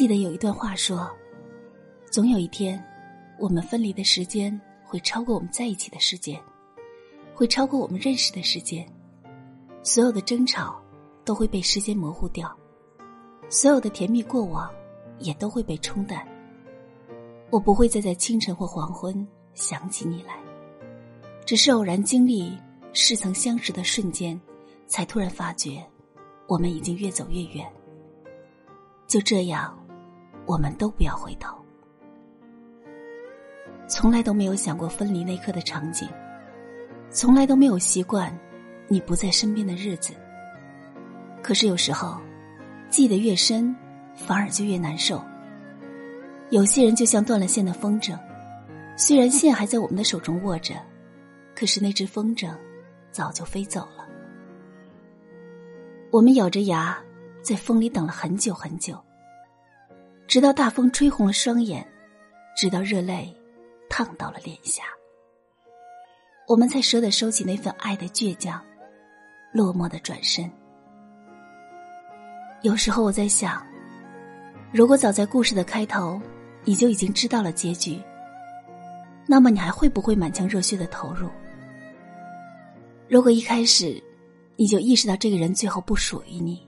记得有一段话说：“总有一天，我们分离的时间会超过我们在一起的时间，会超过我们认识的时间。所有的争吵都会被时间模糊掉，所有的甜蜜过往也都会被冲淡。我不会再在清晨或黄昏想起你来，只是偶然经历似曾相识的瞬间，才突然发觉，我们已经越走越远。就这样。”我们都不要回头。从来都没有想过分离那刻的场景，从来都没有习惯你不在身边的日子。可是有时候，记得越深，反而就越难受。有些人就像断了线的风筝，虽然线还在我们的手中握着，可是那只风筝早就飞走了。我们咬着牙，在风里等了很久很久。直到大风吹红了双眼，直到热泪烫到了脸颊，我们才舍得收起那份爱的倔强，落寞的转身。有时候我在想，如果早在故事的开头你就已经知道了结局，那么你还会不会满腔热血的投入？如果一开始你就意识到这个人最后不属于你，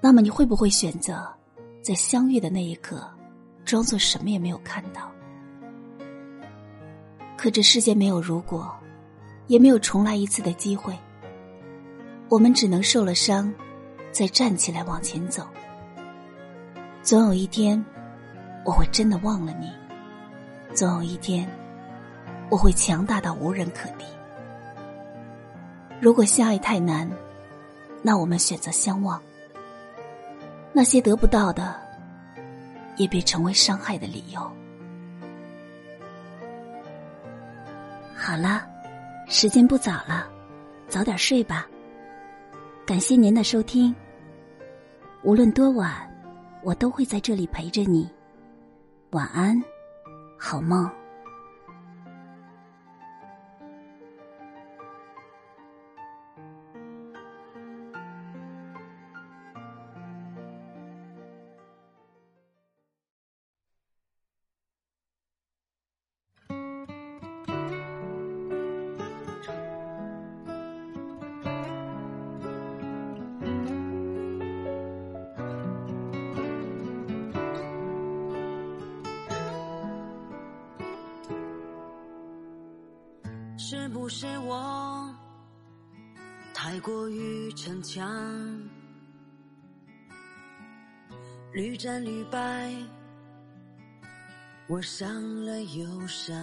那么你会不会选择？在相遇的那一刻，装作什么也没有看到。可这世间没有如果，也没有重来一次的机会。我们只能受了伤，再站起来往前走。总有一天，我会真的忘了你；总有一天，我会强大到无人可敌。如果相爱太难，那我们选择相忘。那些得不到的，也别成为伤害的理由。好了，时间不早了，早点睡吧。感谢您的收听。无论多晚，我都会在这里陪着你。晚安，好梦。是不是我太过于逞强，屡战屡败，我伤了又伤。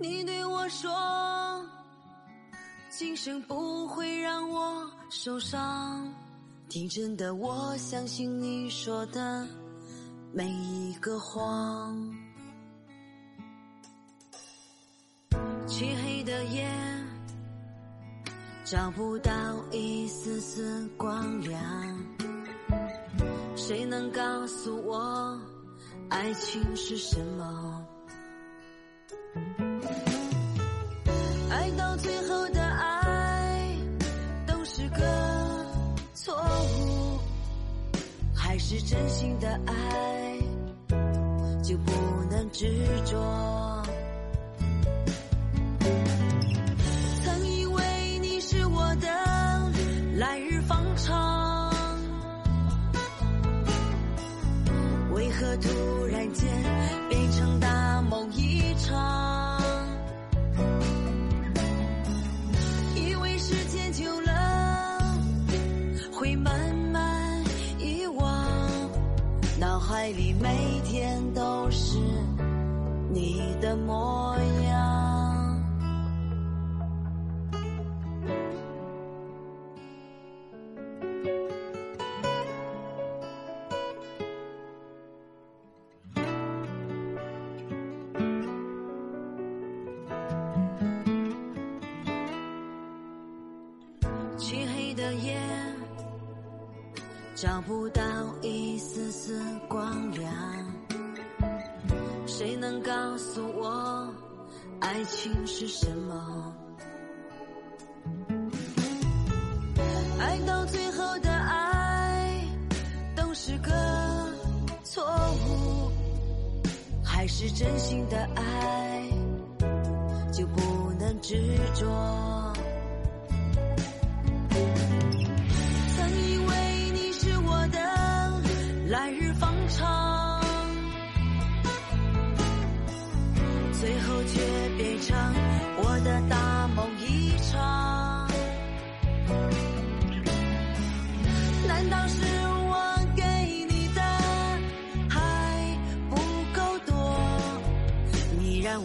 你对我说，今生不会让我受伤，天真的我相信你说的每一个谎。漆黑的夜，找不到一丝丝光亮。谁能告诉我，爱情是什么？爱到最后的爱，都是个错误。还是真心的爱，就不能执着？这里每天都是你的模样漆黑的夜找不到一丝丝光亮。谁能告诉我，爱情是什么？爱到最后的爱都是个错误，还是真心的爱就不能执着？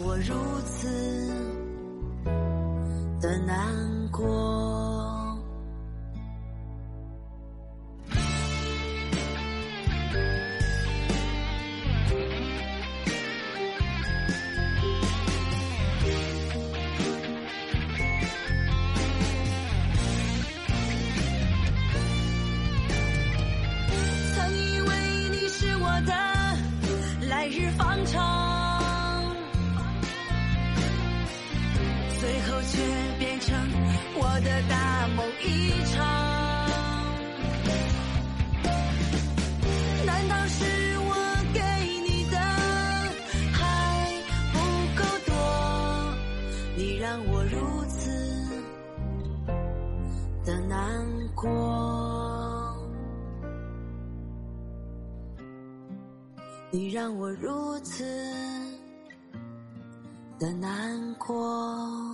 我如此的难过。却变成我的大梦一场。难道是我给你的还不够多？你让我如此的难过。你让我如此的难过。